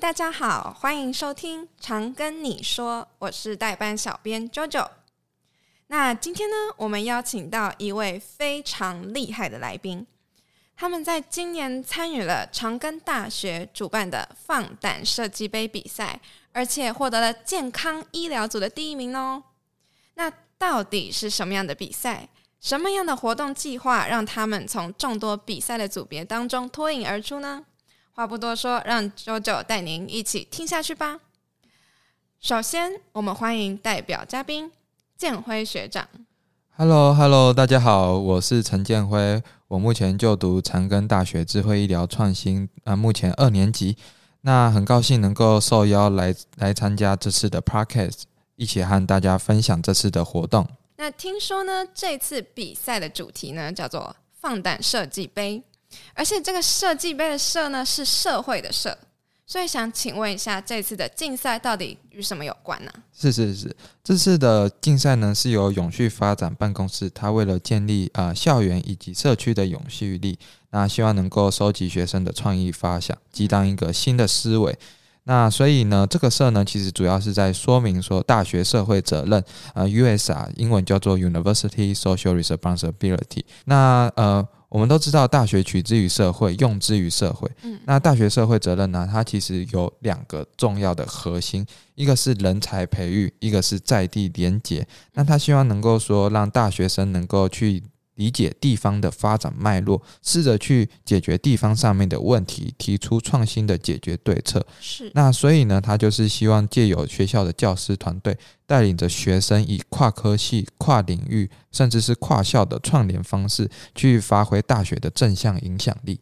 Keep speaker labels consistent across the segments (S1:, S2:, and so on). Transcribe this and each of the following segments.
S1: 大家好，欢迎收听《长跟你说》，我是代班小编 JoJo。那今天呢，我们邀请到一位非常厉害的来宾，他们在今年参与了长庚大学主办的放胆设计杯比赛，而且获得了健康医疗组的第一名哦。那到底是什么样的比赛？什么样的活动计划让他们从众多比赛的组别当中脱颖而出呢？话不多说，让 JoJo 带您一起听下去吧。首先，我们欢迎代表嘉宾建辉学长。
S2: Hello，Hello，hello, 大家好，我是陈建辉，我目前就读长庚大学智慧医疗创新，啊，目前二年级。那很高兴能够受邀来来参加这次的 Podcast，一起和大家分享这次的活动。
S1: 那听说呢，这次比赛的主题呢叫做“放胆设计杯”。而且这个设计杯的“设”呢是社会的“社”，所以想请问一下，这次的竞赛到底与什么有关呢？
S2: 是是是，这次的竞赛呢是由永续发展办公室，它为了建立啊、呃、校园以及社区的永续力，那希望能够收集学生的创意发想，激荡一个新的思维。那所以呢，这个“社”呢其实主要是在说明说大学社会责任，呃，USR 英文叫做 University Social Responsibility。那呃。我们都知道，大学取之于社会，用之于社会。嗯，那大学社会责任呢？它其实有两个重要的核心，一个是人才培育，一个是在地连结。那他希望能够说，让大学生能够去。理解地方的发展脉络，试着去解决地方上面的问题，提出创新的解决对策。
S1: 是，
S2: 那所以呢，他就是希望借由学校的教师团队，带领着学生以跨科系、跨领域，甚至是跨校的串联方式，去发挥大学的正向影响力。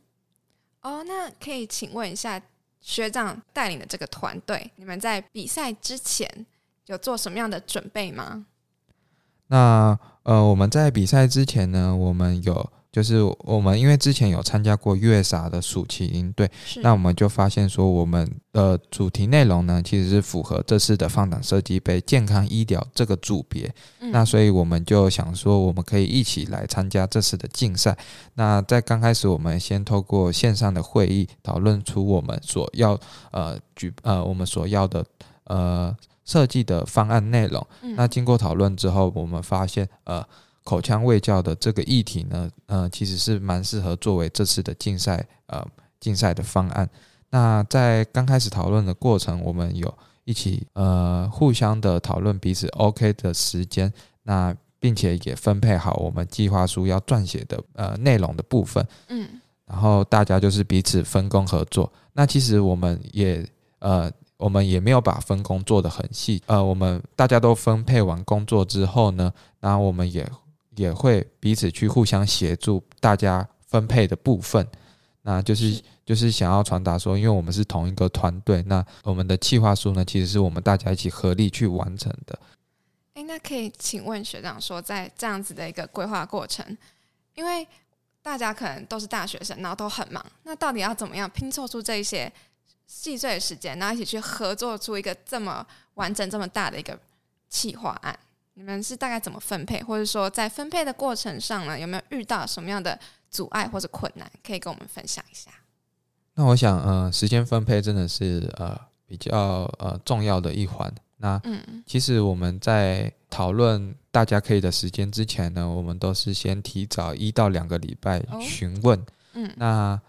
S1: 哦，那可以请问一下学长带领的这个团队，你们在比赛之前有做什么样的准备吗？
S2: 那呃，我们在比赛之前呢，我们有就是我们因为之前有参加过 USR 的暑期营队，那我们就发现说，我们的主题内容呢，其实是符合这次的放胆设计杯健康医疗这个组别。嗯、那所以我们就想说，我们可以一起来参加这次的竞赛。那在刚开始，我们先透过线上的会议讨论出我们所要呃举呃我们所要的呃。设计的方案内容，那经过讨论之后，我们发现，呃，口腔卫教的这个议题呢，呃，其实是蛮适合作为这次的竞赛，呃，竞赛的方案。那在刚开始讨论的过程，我们有一起，呃，互相的讨论彼此 OK 的时间，那并且也分配好我们计划书要撰写的，呃，内容的部分。嗯，然后大家就是彼此分工合作。那其实我们也，呃。我们也没有把分工做得很细，呃，我们大家都分配完工作之后呢，然后我们也也会彼此去互相协助大家分配的部分，那就是就是想要传达说，因为我们是同一个团队，那我们的计划书呢，其实是我们大家一起合力去完成的。
S1: 诶，那可以请问学长说，在这样子的一个规划过程，因为大家可能都是大学生，然后都很忙，那到底要怎么样拼凑出这一些？细碎的时间，然后一起去合作出一个这么完整、这么大的一个企划案。你们是大概怎么分配，或者说在分配的过程上呢，有没有遇到什么样的阻碍或者困难？可以跟我们分享一下。
S2: 那我想，呃，时间分配真的是呃比较呃重要的一环。那嗯，其实我们在讨论大家可以的时间之前呢，我们都是先提早一到两个礼拜询问。哦、嗯，那。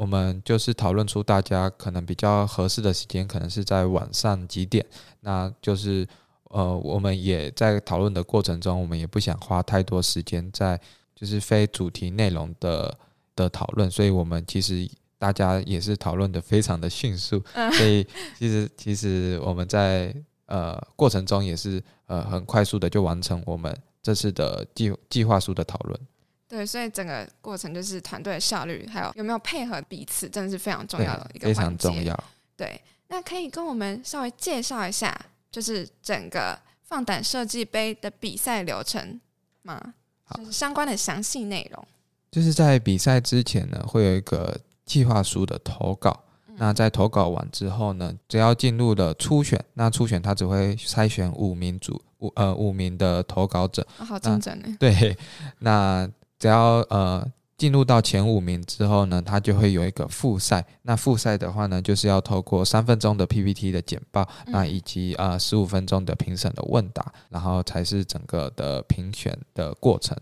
S2: 我们就是讨论出大家可能比较合适的时间，可能是在晚上几点。那就是呃，我们也在讨论的过程中，我们也不想花太多时间在就是非主题内容的的讨论，所以我们其实大家也是讨论的非常的迅速。所以其实其实我们在呃过程中也是呃很快速的就完成我们这次的计计划书的讨论。
S1: 对，所以整个过程就是团队的效率，还有有没有配合彼此，真的是非常重要的一个。非常重要。对，那可以跟我们稍微介绍一下，就是整个放胆设计杯的比赛流程吗？好，就是相关的详细内容。
S2: 就是在比赛之前呢，会有一个计划书的投稿。嗯、那在投稿完之后呢，只要进入了初选，那初选他只会筛选五名组五呃五名的投稿者。
S1: 哦、好精准呢。
S2: 对，那。只要呃进入到前五名之后呢，他就会有一个复赛。那复赛的话呢，就是要透过三分钟的 PPT 的简报，嗯、那以及啊十五分钟的评审的问答，然后才是整个的评选的过程。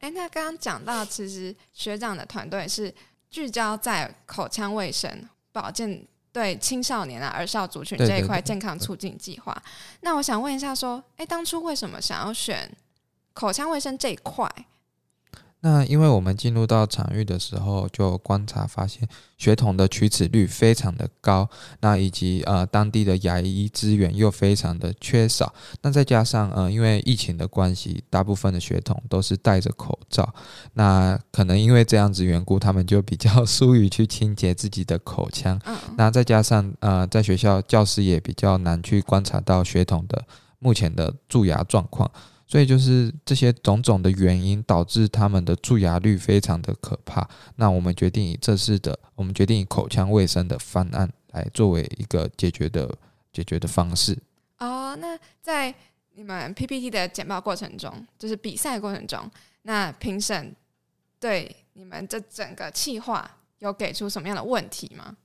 S1: 哎，那刚刚讲到，其实学长的团队是聚焦在口腔卫生保健对青少年啊儿少族群这一块健康促进计划。那我想问一下，说，哎，当初为什么想要选口腔卫生这一块？
S2: 那因为我们进入到场域的时候，就观察发现血统的取齿率非常的高，那以及呃当地的牙医资源又非常的缺少，那再加上呃因为疫情的关系，大部分的血统都是戴着口罩，那可能因为这样子缘故，他们就比较 疏于去清洁自己的口腔，那再加上呃在学校教师也比较难去观察到血统的目前的蛀牙状况。所以就是这些种种的原因导致他们的蛀牙率非常的可怕。那我们决定以这次的，我们决定以口腔卫生的方案来作为一个解决的解决的方式。
S1: 哦，那在你们 PPT 的简报过程中，就是比赛过程中，那评审对你们这整个企划有给出什么样的问题吗？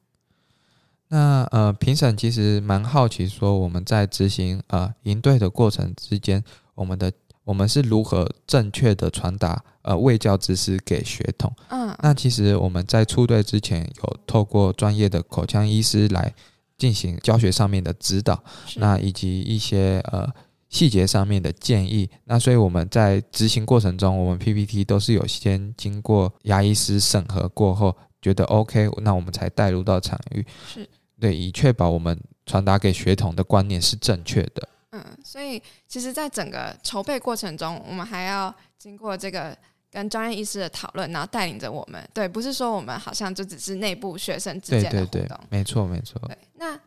S2: 那呃，评审其实蛮好奇，说我们在执行呃营队的过程之间。我们的我们是如何正确的传达呃卫教知识给学童？嗯，那其实我们在出队之前有透过专业的口腔医师来进行教学上面的指导，那以及一些呃细节上面的建议。那所以我们在执行过程中，我们 PPT 都是有先经过牙医师审核过后，觉得 OK，那我们才带入到场域，是对，以确保我们传达给学童的观念是正确的。
S1: 嗯，所以其实，在整个筹备过程中，我们还要经过这个跟专业医师的讨论，然后带领着我们。对，不是说我们好像就只是内部学生之间的互动。对对对，
S2: 没错没错。
S1: 对，那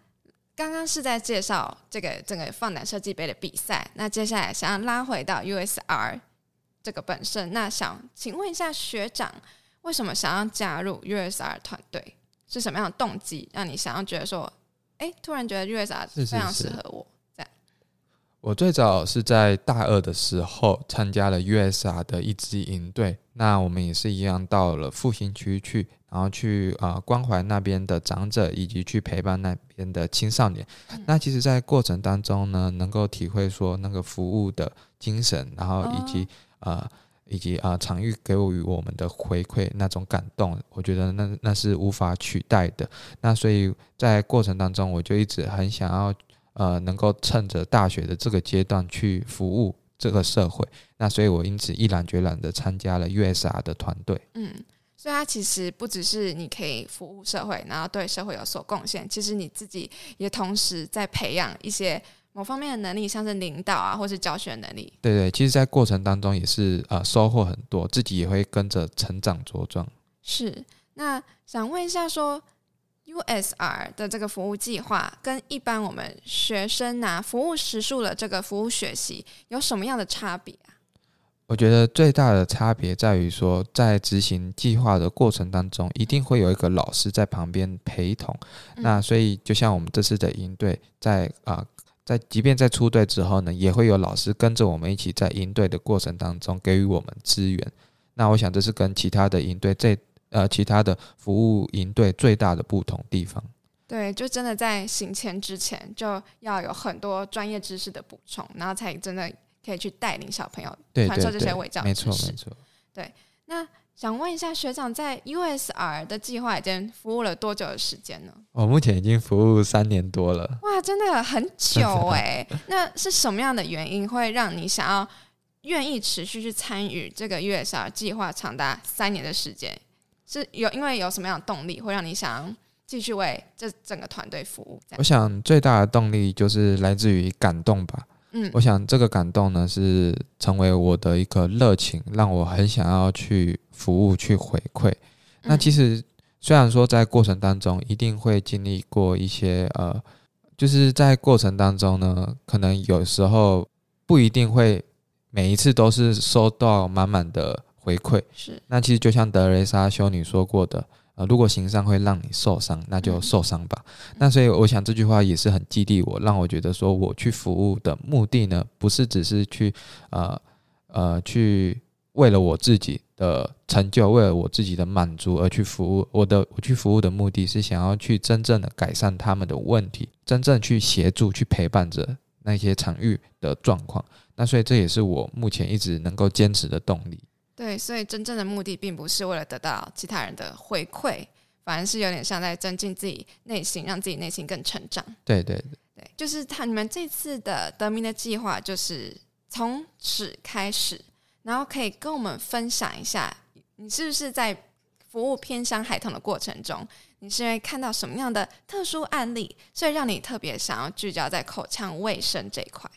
S1: 刚刚是在介绍这个整个放胆设计杯的比赛，那接下来想要拉回到 USR 这个本身，那想请问一下学长，为什么想要加入 USR 团队？是什么样的动机让你想要觉得说，哎，突然觉得 USR 非常适合我？是是是
S2: 我最早是在大二的时候参加了 USR 的一支营队，那我们也是一样到了复兴区去，然后去啊、呃、关怀那边的长者，以及去陪伴那边的青少年。那其实，在过程当中呢，能够体会说那个服务的精神，然后以及呃以及啊、呃、场域给予我们的回馈那种感动，我觉得那那是无法取代的。那所以在过程当中，我就一直很想要。呃，能够趁着大学的这个阶段去服务这个社会，那所以我因此毅然决然的参加了 USR 的团队。
S1: 嗯，所以它其实不只是你可以服务社会，然后对社会有所贡献，其实你自己也同时在培养一些某方面的能力，像是领导啊，或是教学能力。
S2: 对对，其实，在过程当中也是呃收获很多，自己也会跟着成长茁壮。
S1: 是，那想问一下说。USR 的这个服务计划跟一般我们学生拿服务时数的这个服务学习有什么样的差别啊？
S2: 我觉得最大的差别在于说，在执行计划的过程当中，一定会有一个老师在旁边陪同。嗯、那所以，就像我们这次的营队，在啊、呃，在即便在出队之后呢，也会有老师跟着我们一起在营队的过程当中给予我们资源。那我想，这是跟其他的营队最呃，其他的服务营队最大的不同地方，
S1: 对，就真的在行前之前就要有很多专业知识的补充，然后才真的可以去带领小朋友传授这些伪教知识。没错，没错。对，那想问一下学长，在 USR 的计划已经服务了多久的时间呢？
S2: 我目前已经服务三年多了。
S1: 哇，真的很久 哎！那是什么样的原因会让你想要愿意持续去参与这个 USR 计划长达三年的时间？是有因为有什么样的动力会让你想继续为这整个团队服务？
S2: 我想最大的动力就是来自于感动吧。嗯，我想这个感动呢是成为我的一个热情，让我很想要去服务、去回馈。那其实虽然说在过程当中一定会经历过一些呃，就是在过程当中呢，可能有时候不一定会每一次都是收到满满的。回馈是，那其实就像德蕾莎修女说过的，呃，如果行善会让你受伤，那就受伤吧。嗯、那所以我想这句话也是很激励我，让我觉得说我去服务的目的呢，不是只是去呃呃去为了我自己的成就，为了我自己的满足而去服务。我的我去服务的目的是想要去真正的改善他们的问题，真正去协助、去陪伴着那些场域的状况。那所以这也是我目前一直能够坚持的动力。
S1: 对，所以真正的目的并不是为了得到其他人的回馈，反而是有点像在增进自己内心，让自己内心更成长。
S2: 对对对，
S1: 对，就是他你们这次的得名的计划，就是从此开始。然后可以跟我们分享一下，你是不是在服务偏乡孩童的过程中，你是因为看到什么样的特殊案例，所以让你特别想要聚焦在口腔卫生这一块？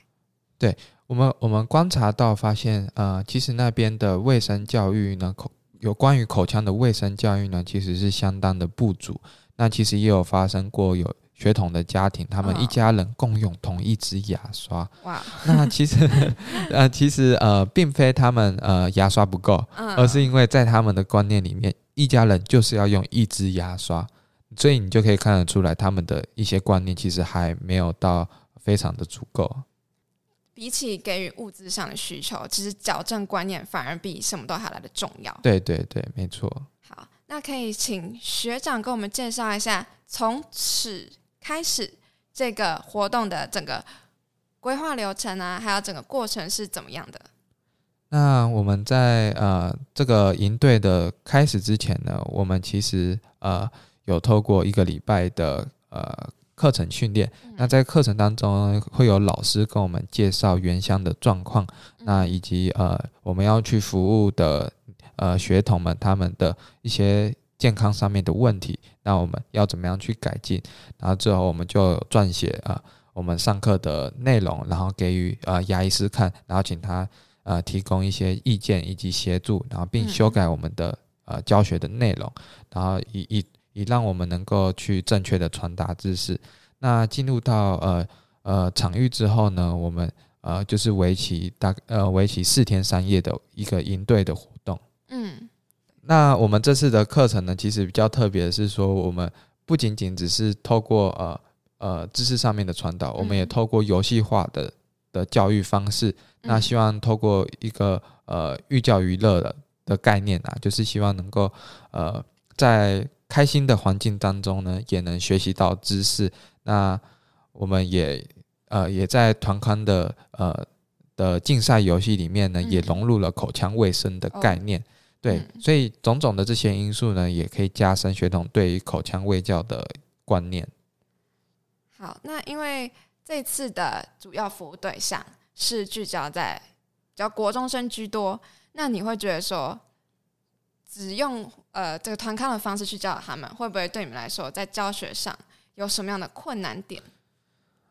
S2: 对我们，我们观察到发现，呃，其实那边的卫生教育呢，口有关于口腔的卫生教育呢，其实是相当的不足。那其实也有发生过有。血统的家庭，他们一家人共用同一支牙刷。哇！那其实，呃，其实呃，并非他们呃牙刷不够，而是因为在他们的观念里面，一家人就是要用一支牙刷，所以你就可以看得出来，他们的一些观念其实还没有到非常的足够。
S1: 比起给予物质上的需求，其实矫正观念反而比什么都还来得重要。
S2: 对对对，没错。
S1: 好，那可以请学长跟我们介绍一下，从此。开始这个活动的整个规划流程啊，还有整个过程是怎么样的？
S2: 那我们在呃这个营队的开始之前呢，我们其实呃有透过一个礼拜的呃课程训练。嗯、那在课程当中会有老师跟我们介绍原乡的状况，嗯、那以及呃我们要去服务的呃学童们他们的一些。健康上面的问题，那我们要怎么样去改进？然后之后我们就撰写啊，我们上课的内容，然后给予呃牙医师看，然后请他呃提供一些意见以及协助，然后并修改我们的呃教学的内容，然后以以以让我们能够去正确的传达知识。那进入到呃呃场域之后呢，我们呃就是为期大呃为期四天三夜的一个营队的活动。嗯。那我们这次的课程呢，其实比较特别的是说，我们不仅仅只是透过呃呃知识上面的传导，我们也透过游戏化的的教育方式，那希望透过一个呃寓教于乐的的概念啊，就是希望能够呃在开心的环境当中呢，也能学习到知识。那我们也呃也在团康的呃的竞赛游戏里面呢，也融入了口腔卫生的概念。对，所以种种的这些因素呢，也可以加深学童对于口腔卫教的观念。
S1: 好，那因为这次的主要服务对象是聚焦在比较国中生居多，那你会觉得说，只用呃这个团康的方式去教导他们，会不会对你们来说在教学上有什么样的困难点？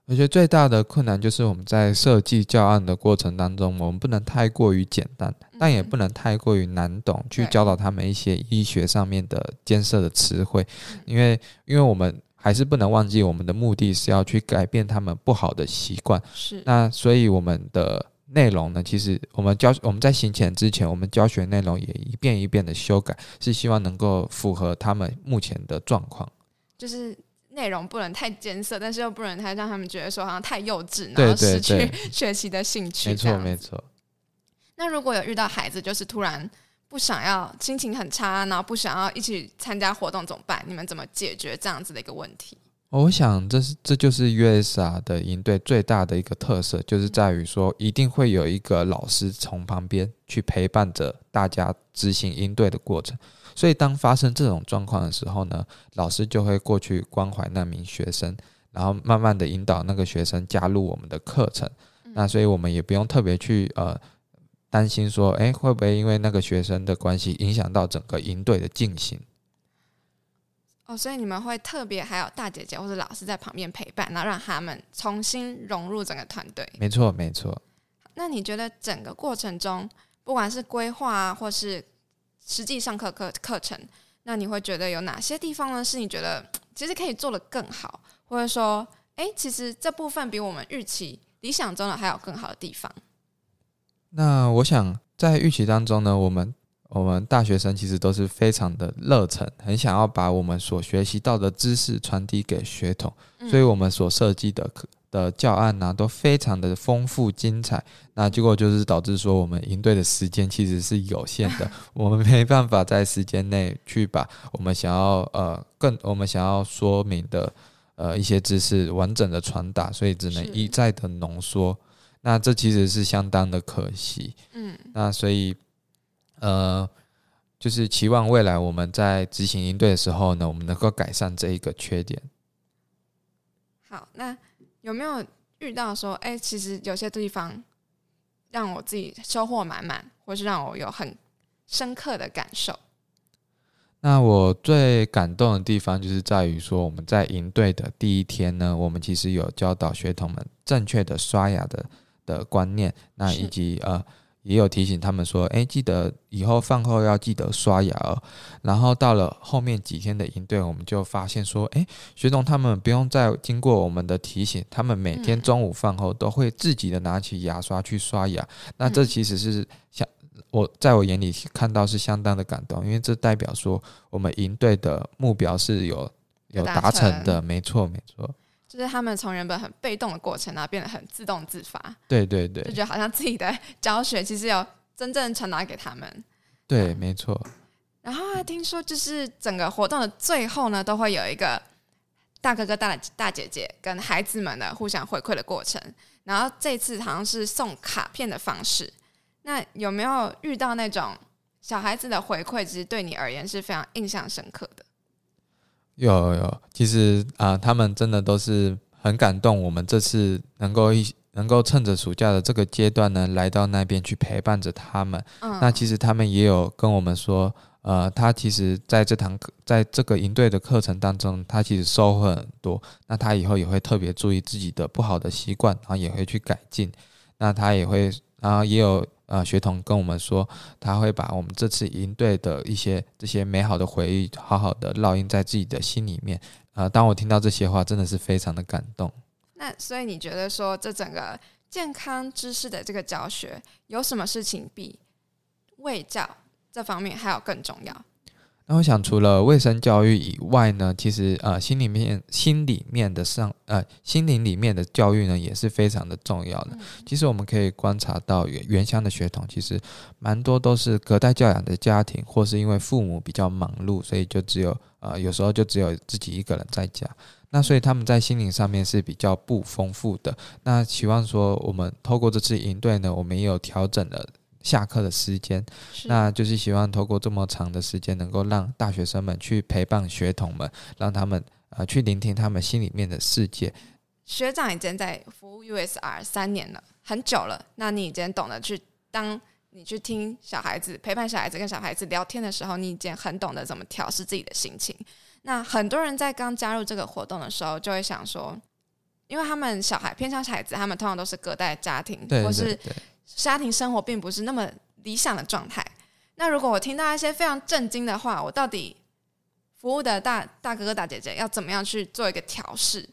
S2: 我觉得最大的困难就是我们在设计教案的过程当中，我们不能太过于简单，但也不能太过于难懂，去教导他们一些医学上面的艰涩的词汇，因为因为我们还是不能忘记，我们的目的是要去改变他们不好的习惯。是，那所以我们的内容呢，其实我们教我们在行前之前，我们教学内容也一遍一遍的修改，是希望能够符合他们目前的状况。
S1: 就是。内容不能太艰涩，但是又不能太让他们觉得说好像太幼稚，然后失去学习的兴趣。
S2: 没错，没错。
S1: 那如果有遇到孩子，就是突然不想要，心情很差，然后不想要一起参加活动，怎么办？你们怎么解决这样子的一个问题？
S2: 我想，这是这就是 USR 的营队最大的一个特色，就是在于说，一定会有一个老师从旁边去陪伴着大家执行营队的过程。所以，当发生这种状况的时候呢，老师就会过去关怀那名学生，然后慢慢的引导那个学生加入我们的课程。那所以我们也不用特别去呃担心说，诶，会不会因为那个学生的关系影响到整个营队的进行？
S1: 哦，所以你们会特别还有大姐姐或者老师在旁边陪伴，然后让他们重新融入整个团队。
S2: 没错，没错。
S1: 那你觉得整个过程中，不管是规划啊，或是实际上课课课程，那你会觉得有哪些地方呢？是你觉得其实可以做得更好，或者说，哎，其实这部分比我们预期理想中的还有更好的地方？
S2: 那我想在预期当中呢，我们。我们大学生其实都是非常的热忱，很想要把我们所学习到的知识传递给学童，所以我们所设计的课的教案呢、啊，都非常的丰富精彩。那结果就是导致说，我们应对的时间其实是有限的，我们没办法在时间内去把我们想要呃更我们想要说明的呃一些知识完整的传达，所以只能一再的浓缩。那这其实是相当的可惜。嗯，那所以呃，就是期望未来我们在执行应对的时候呢，我们能够改善这一个缺点。
S1: 好，那有没有遇到说，哎、欸，其实有些地方让我自己收获满满，或是让我有很深刻的感受？
S2: 那我最感动的地方就是在于说，我们在营队的第一天呢，我们其实有教导学童们正确的刷牙的的观念，那以及呃。也有提醒他们说，诶，记得以后饭后要记得刷牙哦。然后到了后面几天的营队，我们就发现说，诶，学童他们不用再经过我们的提醒，他们每天中午饭后都会自己的拿起牙刷去刷牙。那这其实是相我在我眼里看到是相当的感动，因为这代表说我们营队的目标是有有达成的，没错没错。
S1: 就是他们从原本很被动的过程，然后变得很自动自发。
S2: 对对对，
S1: 就觉得好像自己的 教学其实有真正传达给他们。
S2: 对，没错。
S1: 然后还听说，就是整个活动的最后呢，都会有一个大哥哥、大大姐姐跟孩子们的互相回馈的过程。然后这次好像是送卡片的方式。那有没有遇到那种小孩子的回馈，其实对你而言是非常印象深刻的？
S2: 有有，其实啊，他们真的都是很感动。我们这次能够一能够趁着暑假的这个阶段呢，来到那边去陪伴着他们。嗯。那其实他们也有跟我们说，呃，他其实在这堂课，在这个营队的课程当中，他其实收获很多。那他以后也会特别注意自己的不好的习惯，然后也会去改进。那他也会，然后也有。啊，学童跟我们说，他会把我们这次营队的一些这些美好的回忆，好好的烙印在自己的心里面。啊，当我听到这些话，真的是非常的感动。
S1: 那所以你觉得说，这整个健康知识的这个教学，有什么事情比卫教这方面还要更重要？
S2: 那我想，除了卫生教育以外呢，其实呃，心里面、心里面的上呃，心灵里面的教育呢，也是非常的重要的。嗯、其实我们可以观察到原，原乡的学童其实蛮多都是隔代教养的家庭，或是因为父母比较忙碌，所以就只有呃，有时候就只有自己一个人在家。那所以他们在心灵上面是比较不丰富的。那希望说，我们透过这次营队呢，我们也有调整了。下课的时间，那就是希望透过这么长的时间，能够让大学生们去陪伴学童们，让他们呃去聆听他们心里面的世界。
S1: 学长已经在服务 USR 三年了，很久了。那你已经懂得去，当你去听小孩子陪伴小孩子跟小孩子聊天的时候，你已经很懂得怎么调试自己的心情。那很多人在刚加入这个活动的时候，就会想说，因为他们小孩偏向小孩子，他们通常都是隔代家庭，
S2: 对对对，
S1: 或是。家庭生活并不是那么理想的状态。那如果我听到一些非常震惊的话，我到底服务的大大哥哥大姐姐要怎么样去做一个调试，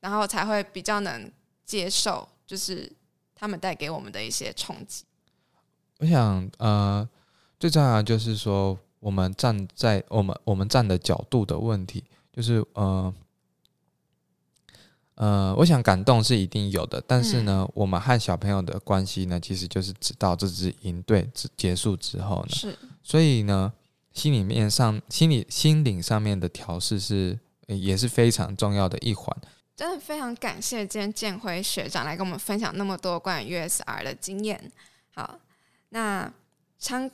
S1: 然后才会比较能接受，就是他们带给我们的一些冲击。
S2: 我想，呃，最重要的就是说，我们站在我们我们站的角度的问题，就是呃。呃，我想感动是一定有的，但是呢，嗯、我们和小朋友的关系呢，其实就是直到这支营队结束之后呢，是，所以呢，心里面上、心理、心灵上面的调试是也是非常重要的一环。
S1: 真的非常感谢今天建辉学长来跟我们分享那么多关于 USR 的经验。好，那长。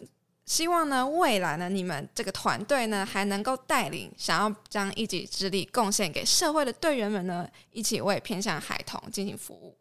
S1: 希望呢，未来呢，你们这个团队呢，还能够带领想要将一己之力贡献给社会的队员们呢，一起为偏向孩童进行服务。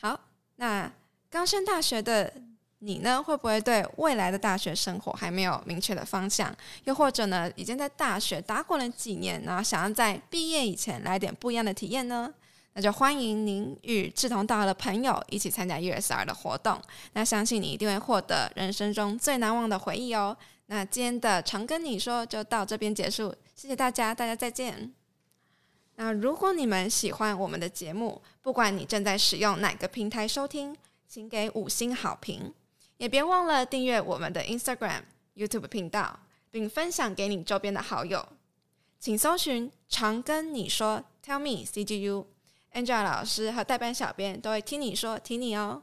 S1: 好，那刚升大学的你呢，会不会对未来的大学生活还没有明确的方向？又或者呢，已经在大学打滚了几年，然后想要在毕业以前来点不一样的体验呢？那就欢迎您与志同道合的朋友一起参加 USR 的活动。那相信你一定会获得人生中最难忘的回忆哦。那今天的常跟你说就到这边结束，谢谢大家，大家再见。那如果你们喜欢我们的节目，不管你正在使用哪个平台收听，请给五星好评，也别忘了订阅我们的 Instagram、YouTube 频道，并分享给你周边的好友。请搜寻常跟你说 Tell me CGU。Angela 老师和代班小编都会听你说，听你哦。